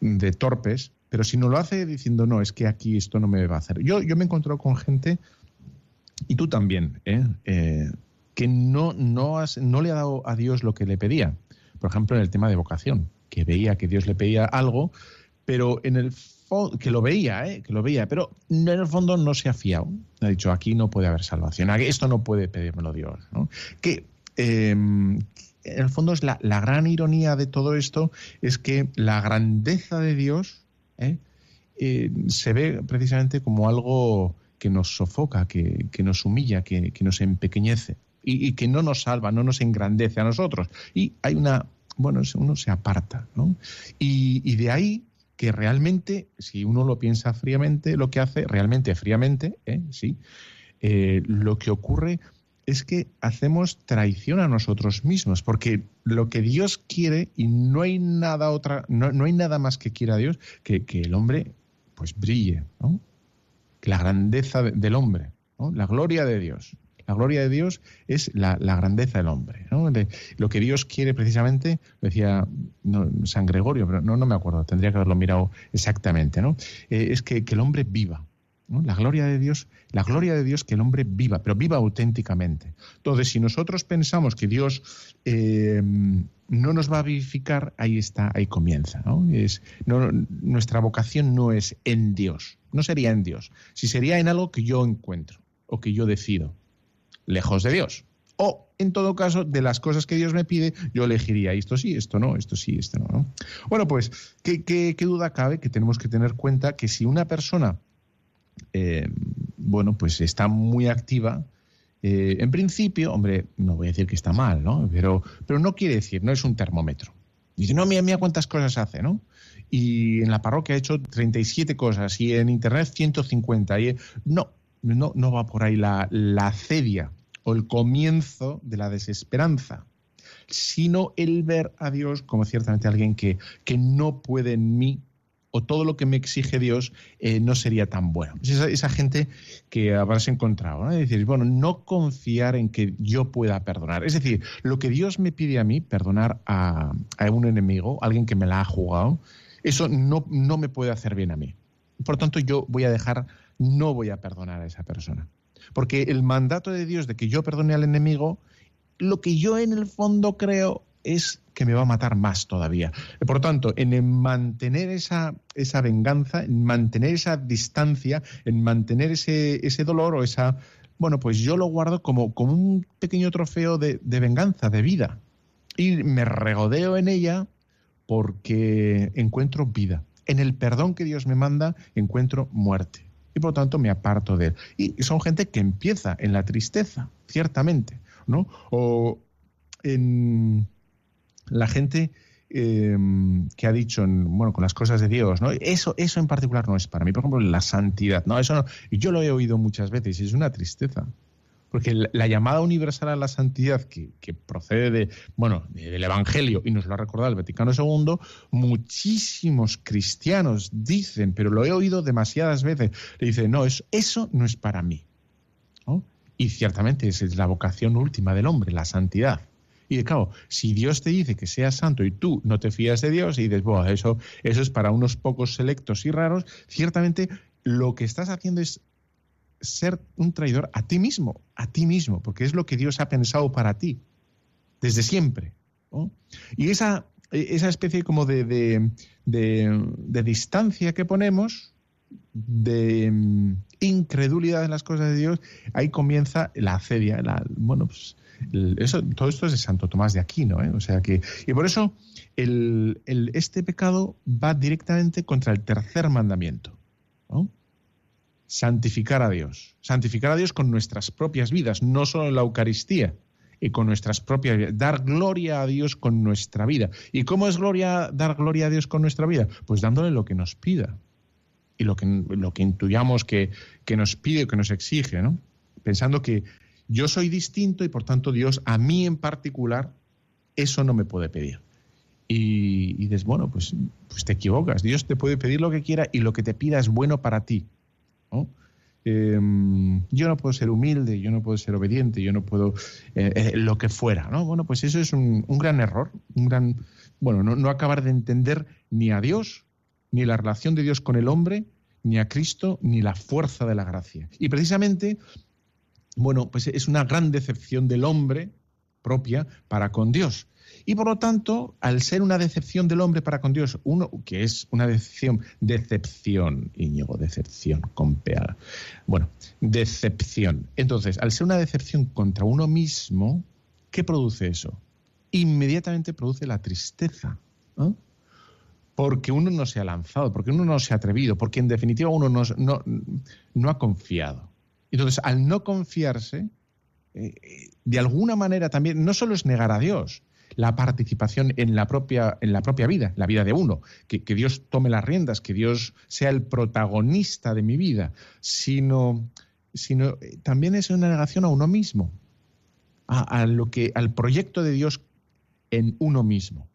de torpes, pero si no lo hace diciendo, no, es que aquí esto no me va a hacer. Yo, yo me he encontrado con gente, y tú también, ¿eh? Eh, que no, no, has, no le ha dado a Dios lo que le pedía. Por ejemplo, en el tema de vocación, que veía que Dios le pedía algo, pero en el que lo veía, ¿eh? que lo veía, pero en el fondo no se ha fiado. Ha dicho, aquí no puede haber salvación, esto no puede pedírmelo Dios. Que, em, en el fondo es la, gran ironía de todo esto, es que la grandeza de Dios ¿eh? Eh, se ve precisamente como algo que nos sofoca, que, nos humilla, que, nos empequeñece y, que no nos salva, no nos engrandece a nosotros. Y hay una, bueno, uno se aparta, ¿no? Y, de ahí que realmente, si uno lo piensa fríamente, lo que hace, realmente fríamente, ¿eh? sí, lo que ocurre es que hacemos traición a nosotros mismos, porque lo que Dios quiere, y no hay nada otra, no, hay nada más que quiera Dios, que, que el hombre pues brille, ¿no? La grandeza del hombre, ¿no? la gloria de Dios. La gloria de Dios es la, grandeza del hombre. lo que Dios quiere precisamente, decía San Gregorio, pero no, me acuerdo, tendría que haberlo mirado exactamente, ¿no? Eh, es que, que el hombre viva, la gloria de Dios, la gloria de Dios que el hombre viva, pero viva auténticamente. Entonces, si nosotros pensamos que Dios eh, no nos va a vivificar, ahí está, ahí comienza. Es, nuestra vocación no es en Dios, no sería en Dios, si sería en algo que yo encuentro o que yo decido, lejos de Dios. O, en todo caso, de las cosas que Dios me pide, yo elegiría esto sí, esto no, esto sí, esto no. Bueno, pues, ¿qué, qué duda cabe que tenemos que tener cuenta que si una persona eh, bueno, pues está muy activa. Eh, en principio, hombre, no voy a decir que está mal, ¿no? Pero, pero no quiere decir, no es un termómetro. Dice, no, mira, mira cuántas cosas hace, ¿no? Y en la parroquia ha hecho 37 cosas y en Internet 150. Y, no, no, no va por ahí la, la cedia o el comienzo de la desesperanza, sino el ver a Dios como ciertamente alguien que, que no puede en mí o todo lo que me exige Dios eh, no sería tan bueno. esa, gente que habrás encontrado, ¿no? Es bueno, no confiar en que yo pueda perdonar. Es decir, lo que Dios me pide a mí, perdonar a, un enemigo, alguien que me la ha jugado, eso no, no me puede hacer bien a mí. Por tanto, yo voy a dejar, no voy a perdonar a esa persona. Porque el mandato de Dios de que yo perdone al enemigo, lo que yo en el fondo creo es que me va a matar más todavía. Por tanto, en mantener esa, esa venganza, en mantener esa distancia, en mantener ese, ese dolor o esa... Bueno, pues yo lo guardo como, como un pequeño trofeo de, de venganza, de vida. Y me regodeo en ella porque encuentro vida. En el perdón que Dios me manda encuentro muerte. Y por lo tanto me aparto de él. Y son gente que empieza en la tristeza, ciertamente, ¿no? O en, la gente eh, que ha dicho, bueno, con las cosas de Dios, ¿no? Eso, eso en particular no es para mí. Por ejemplo, la santidad, ¿no? Eso no. Y yo lo he oído muchas veces y es una tristeza. Porque la, llamada universal a la santidad que, procede de, bueno, del Evangelio, y nos lo ha recordado el Vaticano II, muchísimos cristianos dicen, pero lo he oído demasiadas veces, le dicen, no, eso, eso no es para mí. Y ciertamente esa es la vocación última del hombre, la santidad. Y claro, si Dios te dice que seas santo y tú no te fías de Dios y dices, bueno, eso, eso es para unos pocos selectos y raros, ciertamente lo que estás haciendo es ser un traidor a ti mismo, a ti mismo, porque es lo que Dios ha pensado para ti, desde siempre. Y esa, esa especie como de, de, de, distancia que ponemos, de mm, incredulidad en las cosas de Dios, ahí comienza la acedia. La, bueno, pues eso, todo esto es de Santo Tomás de Aquino, ¿eh? o sea que y por eso el, el, este pecado va directamente contra el tercer mandamiento. Santificar a Dios, santificar a Dios con nuestras propias vidas, no solo en la Eucaristía, y con nuestras propias vidas. Dar gloria a Dios con nuestra vida. ¿Y cómo es gloria, dar gloria a Dios con nuestra vida? Pues dándole lo que nos pida y lo que, lo que intuyamos que, que nos pide que nos exige, ¿no? Pensando que yo soy distinto y por tanto Dios a mí en particular eso no me puede pedir. Y, y dices, bueno, pues, pues te equivocas. Dios te puede pedir lo que quiera y lo que te pida es bueno para ti. ¿No? Em, yo no puedo ser humilde, yo no puedo ser obediente, yo no puedo eh, eh, lo que fuera, ¿no? Bueno, pues eso es un, gran error, un gran, bueno, no, acabar de entender ni a Dios, ni la relación de Dios con el hombre, ni a Cristo, ni la fuerza de la gracia. Y precisamente, bueno, pues es una gran decepción del hombre propia para con Dios. Y por lo tanto, al ser una decepción del hombre para con Dios, uno que es una decepción, decepción, Íñigo, decepción con. Bueno, decepción. Entonces, al ser una decepción contra uno mismo, ¿qué produce eso? Inmediatamente produce la tristeza. Porque uno no se ha lanzado, porque uno no se ha atrevido, porque en definitiva uno no, no, no ha confiado. Entonces, al no confiarse, eh, eh, de alguna manera también, no solo es negar a Dios, la participación en la propia, en la propia vida, la vida de uno, que, Dios tome las riendas, que Dios sea el protagonista de mi vida, sino, sino eh, también es una negación a uno mismo, a, lo que, al proyecto de Dios en uno mismo.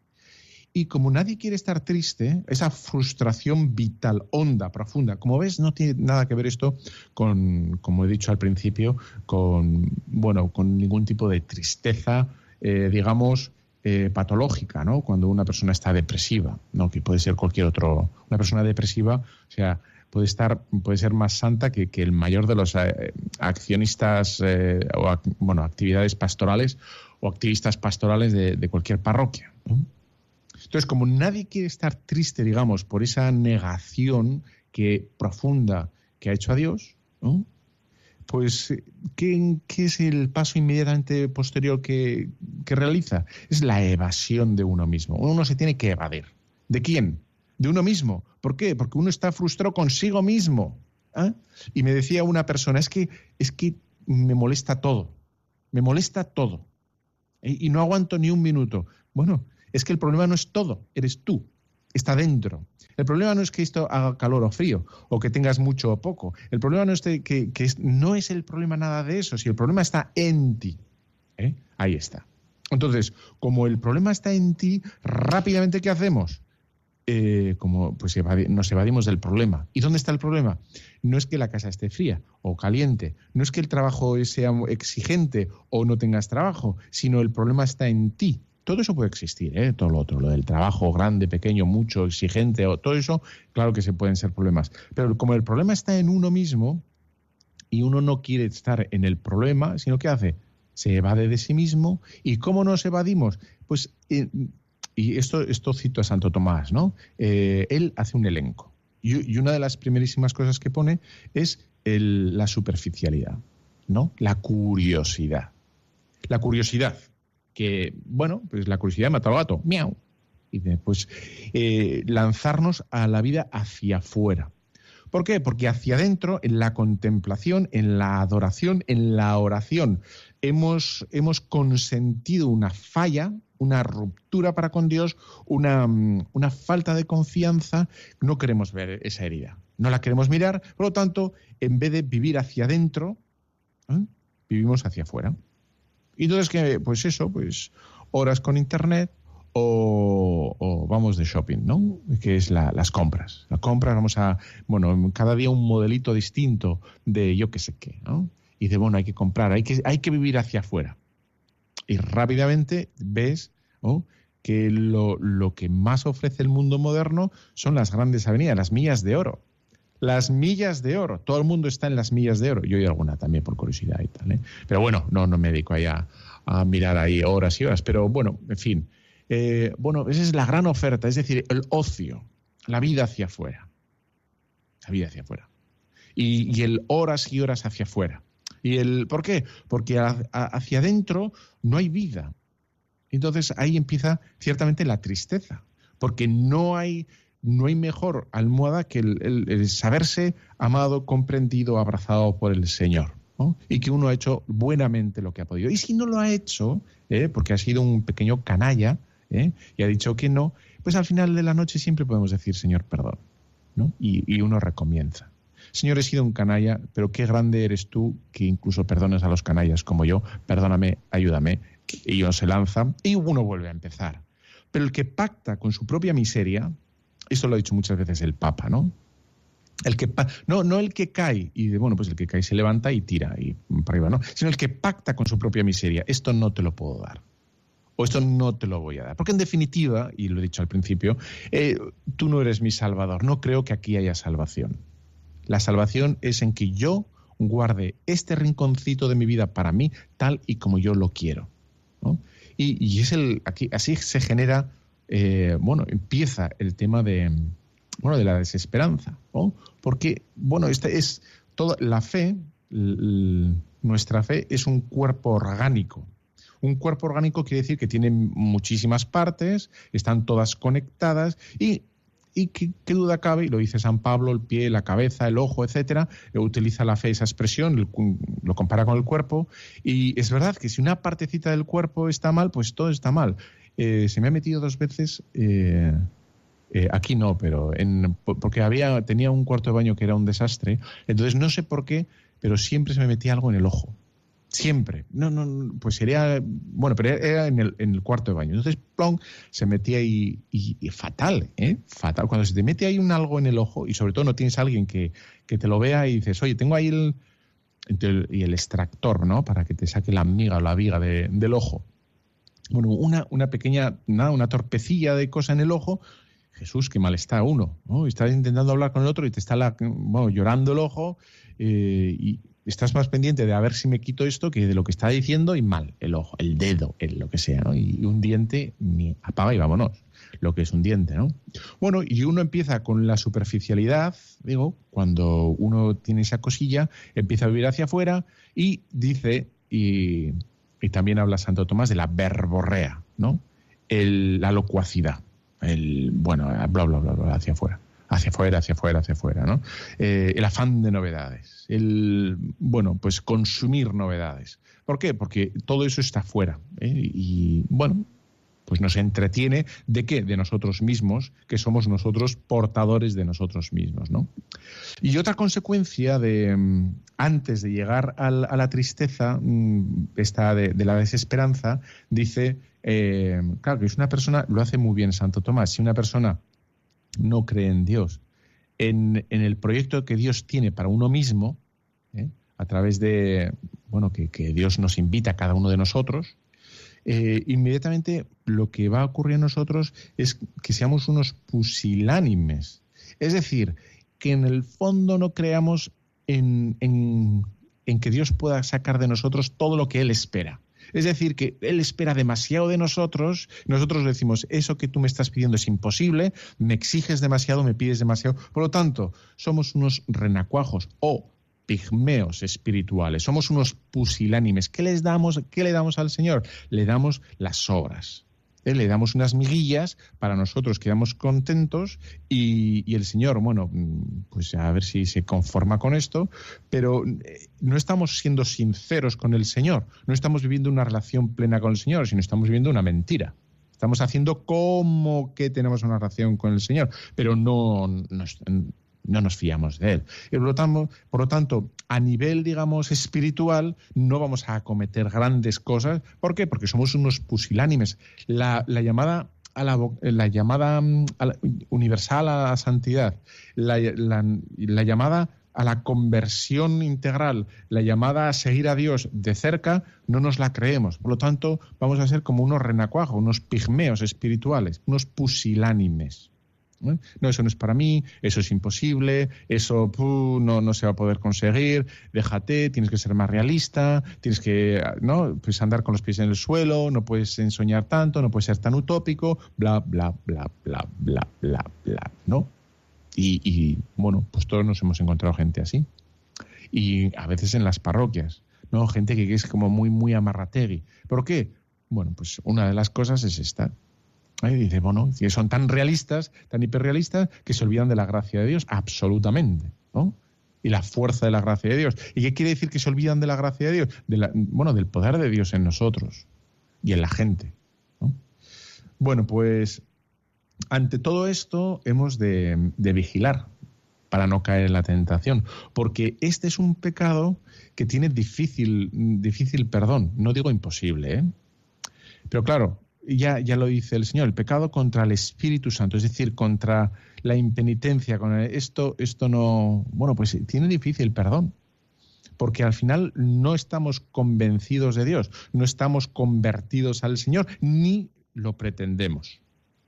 Y como nadie quiere estar triste, esa frustración vital, honda, profunda, como ves, no tiene nada que ver esto con, como he dicho al principio, con bueno, con ningún tipo de tristeza, eh, digamos, eh, patológica, ¿no? Cuando una persona está depresiva, ¿no? Que puede ser cualquier otro. Una persona depresiva, o sea, puede estar, puede ser más santa que, el mayor de los eh, accionistas eh, o bueno, actividades pastorales o activistas pastorales de, cualquier parroquia. Entonces, como nadie quiere estar triste, digamos, por esa negación que profunda que ha hecho a Dios, ¿no? pues ¿qué, es el paso inmediatamente posterior que, realiza? Es la evasión de uno mismo. Uno se tiene que evadir. ¿De quién? De uno mismo. ¿Por qué? Porque uno está frustrado consigo mismo. ¿ah? Y me decía una persona, es que, es que me molesta todo. Me molesta todo. Y no aguanto ni un minuto. Bueno, es que el problema no es todo, eres tú está dentro. El problema no es que esto haga calor o frío, o que tengas mucho o poco. El problema no es que, no es el problema nada de eso, si el problema está en ti. ¿eh? Ahí está. Entonces, como el problema está en ti, rápidamente ¿qué hacemos? Eh, como pues nos evadimos del problema. ¿Y dónde está el problema? No es que la casa esté fría o caliente, no es que el trabajo sea exigente o no tengas trabajo, sino el problema está en ti. Todo eso puede existir, ¿eh? todo lo otro, lo del trabajo grande, pequeño, mucho, exigente, o todo eso, claro que se pueden ser problemas. Pero como el problema está en uno mismo y uno no quiere estar en el problema, sino que hace, se evade de sí mismo. ¿Y cómo nos evadimos? Pues, eh, y esto, esto cito a Santo Tomás, ¿no? Eh, él hace un elenco. Y, una de las primerísimas cosas que pone es la superficialidad, ¿no? La curiosidad. La curiosidad que, bueno, pues la curiosidad mata al gato, miau. Y después eh, lanzarnos a la vida hacia afuera. ¿Por qué? Porque hacia adentro, en la contemplación, en la adoración, en la oración, hemos, hemos consentido una falla, una ruptura para con Dios, una, una, falta de confianza, no queremos ver esa herida, no la queremos mirar, por lo tanto, en vez de vivir hacia adentro, ¿eh? vivimos hacia afuera. Y entonces, que, pues eso, pues horas con internet o, vamos de shopping, ¿no? Que es las compras. Las compras, vamos a, bueno, cada día un modelito distinto de yo qué sé qué, ¿no? Y de, bueno, hay que comprar, hay que, hay que vivir hacia afuera. Y rápidamente ves que lo, lo que más ofrece el mundo moderno son las grandes avenidas, las millas de oro las millas de oro. Todo el mundo está en las millas de oro. Yo hay alguna también por curiosidad y tal. ¿eh? Pero bueno, no, no me dedico ahí a, mirar ahí horas y horas. Pero bueno, en fin. Eh, bueno, esa es la gran oferta, es decir, el ocio, la vida hacia afuera. La vida hacia afuera. Y, el horas y horas hacia afuera. ¿Y el por qué? Porque hacia adentro no hay vida. Entonces ahí empieza ciertamente la tristeza, porque no hay, no hay mejor almohada que el, saberse amado, comprendido, abrazado por el Señor. Y que uno ha hecho buenamente lo que ha podido. Y si no lo ha hecho, ¿eh? porque ha sido un pequeño canalla ¿eh? y ha dicho que no, pues al final de la noche siempre podemos decir, Señor, perdón. y uno recomienza. Señor, he sido un canalla, pero qué grande eres tú que incluso perdones a los canallas como yo. Perdóname, ayúdame. Y uno se lanza y uno vuelve a empezar. Pero el que pacta con su propia miseria, esto lo ha dicho muchas veces el Papa, ¿no? El que no, no el que cae y de, bueno, pues el que cae se levanta y tira y para arriba, ¿no? Sino el que pacta con su propia miseria. Esto no te lo puedo dar. Esto no te lo voy a dar. Porque en definitiva, y lo he dicho al principio, eh, tú no eres mi salvador. No creo que aquí haya salvación. La salvación es en que yo guarde este rinconcito de mi vida para mí tal y como yo lo quiero. Y, es el aquí así se genera eh, bueno empieza el tema de bueno de la desesperanza porque bueno esta es toda la fe nuestra fe es un cuerpo orgánico un cuerpo orgánico quiere decir que tiene muchísimas partes, están todas conectadas y qué, duda cabe, y lo dice San Pablo, el pie, la cabeza, el ojo, etcétera, eh, utiliza la fe esa expresión, lo compara con el cuerpo, y es verdad que si una partecita del cuerpo está mal, pues todo está mal. Eh, se me ha metido dos veces, eh, aquí no, pero en, porque había, tenía un cuarto de baño que era un desastre, entonces no sé por qué, pero siempre se me metía algo en el ojo. Siempre. No, no, pues sería. Bueno, pero era en el, en el cuarto de baño. Entonces, plong, se metía ahí. Y, fatal, ¿eh? Fatal. Cuando se te mete ahí un algo en el ojo, y sobre todo no tienes a alguien que, que te lo vea y dices, oye, tengo ahí el. Y el extractor, ¿no? Para que te saque la miga o la viga del ojo. Bueno, una, una pequeña, nada, una torpecilla de cosa en el ojo, Jesús, qué mal está uno, ¿no? Estás intentando hablar con el otro y te está bueno, llorando el ojo eh, y estás más pendiente de a ver si me quito esto que de lo que está diciendo y mal, el ojo, el dedo, el lo que sea, ¿no? Y un diente ni apaga y vámonos, lo que es un diente, ¿no? Bueno, y uno empieza con la superficialidad, digo, cuando uno tiene esa cosilla, empieza a vivir hacia afuera y dice, y, también habla Santo Tomás de la verborrea, ¿no? la locuacidad, el, bueno, bla, bla, bla, bla, hacia afuera hacia afuera, hacia afuera, hacia afuera, ¿no? Eh, el afán de novedades, el, bueno, pues consumir novedades. ¿Por qué? Porque todo eso está fuera. ¿eh? Y, bueno, pues nos entretiene de qué? De nosotros mismos, que somos nosotros portadores de nosotros mismos, ¿no? Y otra consecuencia de mm, antes de llegar a la tristeza, mm, esta de, la desesperanza, dice, eh, claro, que es una persona, lo hace muy bien Santo Tomás, si una persona no cree en Dios, en, el proyecto que Dios tiene para uno mismo, ¿eh? a través de, bueno, que, Dios nos invita a cada uno de nosotros, eh, inmediatamente lo que va a ocurrir a nosotros es que seamos unos pusilánimes. Es decir, que en el fondo no creamos en, en que Dios pueda sacar de nosotros todo lo que Él espera. Es decir, que Él espera demasiado de nosotros, nosotros decimos, eso que tú me estás pidiendo es imposible, me exiges demasiado, me pides demasiado. Por lo tanto, somos unos renacuajos o pigmeos espirituales, somos unos pusilánimes. ¿Qué les damos? ¿Qué le damos al Señor? Le damos las obras. ¿Eh? le damos unas miguillas, para nosotros quedamos contentos y, el Señor, bueno, mm, pues a ver si se conforma con esto, pero eh, no estamos siendo sinceros con el Señor, no estamos viviendo una relación plena con el Señor, sino estamos viviendo una mentira. Estamos haciendo como que tenemos una relación con el Señor, pero no, no, no nos fiamos de él. Y por, lo tanto, por lo tanto, a nivel, digamos, espiritual, no vamos a cometer grandes cosas. ¿Por qué? Porque somos unos pusilánimes. La, llamada a la, llamada mm, universal a la santidad, la, llamada a la conversión integral, la llamada a seguir a Dios de cerca, no nos la creemos. Por lo tanto, vamos a ser como unos renacuajos, unos pigmeos espirituales, unos pusilánimes. No, eso no es para mí, eso es imposible, eso no, no se va a poder conseguir, déjate, tienes que ser más realista, tienes que ¿no? pues andar con los pies en el suelo, no puedes ensoñar tanto, no puedes ser tan utópico, bla, bla, bla, bla, bla, bla, bla, ¿no? Y, y bueno, pues todos nos hemos encontrado gente así. Y a veces en las parroquias, ¿no? Gente que es como muy, muy amarrategui. ¿Por qué? Bueno, pues una de las cosas es esta, y dice, bueno, son tan realistas, tan hiperrealistas, que se olvidan de la gracia de Dios, absolutamente, ¿no? Y la fuerza de la gracia de Dios. ¿Y qué quiere decir que se olvidan de la gracia de Dios? Bueno, del poder de Dios en nosotros y en la gente. Bueno, pues ante todo esto hemos de, de vigilar para no caer en la tentación, porque este es un pecado que tiene difícil, difícil perdón, no digo imposible, ¿eh? Pero claro, ya, ya lo dice el Señor, el pecado contra el Espíritu Santo, es decir, contra la impenitencia, con esto, esto no, bueno, pues tiene difícil perdón, porque al final no estamos convencidos de Dios, no estamos convertidos al Señor, ni lo pretendemos.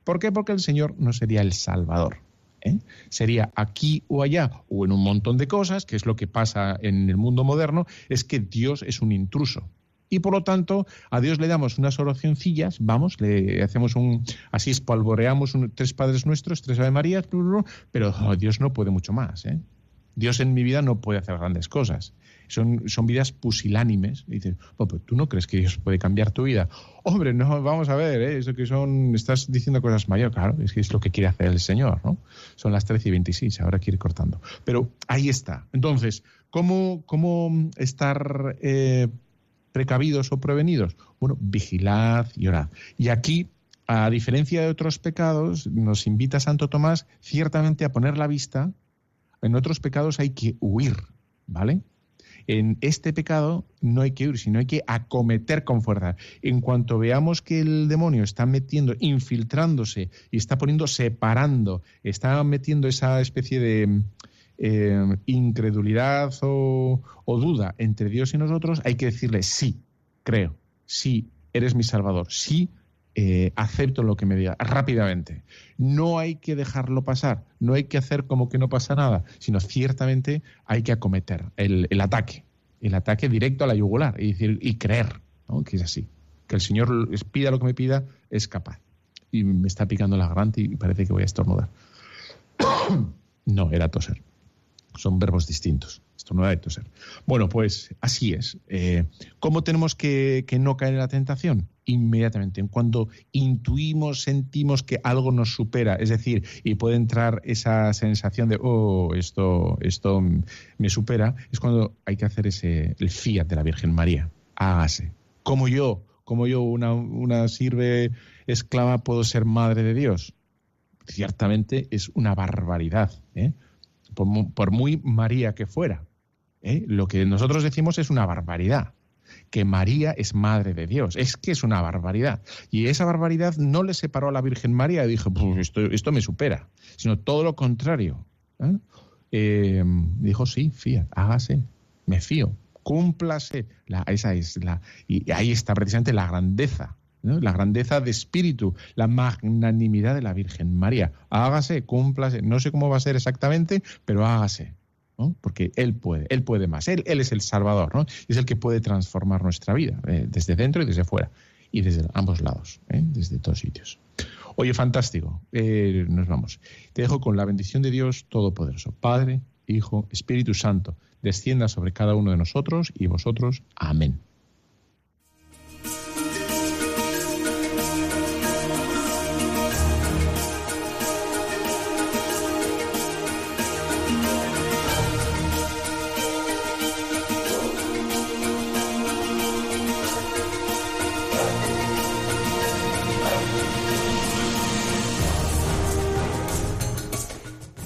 ¿Por qué? Porque el Señor no sería el Salvador. ¿eh? Sería aquí o allá o en un montón de cosas, que es lo que pasa en el mundo moderno, es que Dios es un intruso y por lo tanto a Dios le damos unas oracioncillas, vamos, le hacemos un, así espalvoreamos tres Padres Nuestros, tres Ave Marías, pero oh, Dios no puede mucho más. ¿eh? Dios en mi vida no puede hacer grandes cosas. Son, son vidas pusilánimes. Y dices, oh, ¿tú no crees que Dios puede cambiar tu vida? Hombre, no, vamos a ver, ¿eh? eso que son, estás diciendo cosas mayores, claro, es que es lo que quiere hacer el Señor, ¿no? Son las 13 y 26, ahora quiere ir cortando. Pero ahí está. Entonces, ¿cómo, cómo estar eh, precavidos o prevenidos? Bueno, vigilad y orad. Y aquí, a diferencia de otros pecados, nos invita Santo Tomás ciertamente a poner la vista. En otros pecados hay que huir, ¿vale? En este pecado no hay que huir, sino hay que acometer con fuerza. En cuanto veamos que el demonio está metiendo, infiltrándose y está poniendo, separando, está metiendo esa especie de, eh, incredulidad o, duda entre Dios y nosotros, hay que decirle sí, creo, sí, eres mi Salvador, sí, eh, acepto lo que me diga rápidamente. No hay que dejarlo pasar, no hay que hacer como que no pasa nada, sino ciertamente hay que acometer el, ataque, el ataque directo a la yugular y decir y creer, que es así, que el Señor pida lo que me pida, es capaz. Y me está picando la garganta y parece que voy a estornudar. no, era toser. Son verbos distintos. Esto no hay que ser. Bueno, pues así es. Eh, ¿Cómo tenemos que, no caer en la tentación? Inmediatamente, cuando intuimos, sentimos que algo nos supera, es decir, y puede entrar esa sensación de, oh, esto, esto me supera, es cuando hay que hacer ese, el fiat de la Virgen María. Hágase. Como yo, como yo, una, una sirve esclava, puedo ser madre de Dios. Ciertamente es una barbaridad. ¿eh? Por, muy María que fuera. ¿eh? Lo que nosotros decimos es una barbaridad que María es madre de Dios. Es que es una barbaridad. Y esa barbaridad no le separó a la Virgen María y dijo, pues esto, me supera, sino todo lo contrario. ¿eh? Eh, dijo, sí, fía, hágase, me fío, cúmplase. La, esa es la, y ahí está precisamente la grandeza la grandeza de espíritu, la magnanimidad de la Virgen María. Hágase, cúmplase, no sé cómo va a ser exactamente, pero hágase. Porque Él puede, Él puede más, Él, él es el Salvador, ¿no? es el que puede transformar nuestra vida, eh, desde dentro y desde fuera, y desde ambos lados, ¿eh? desde todos sitios. Oye, fantástico, eh, nos vamos. Te dejo con la bendición de Dios Todopoderoso, Padre, Hijo, Espíritu Santo, descienda sobre cada uno de nosotros y vosotros. Amén.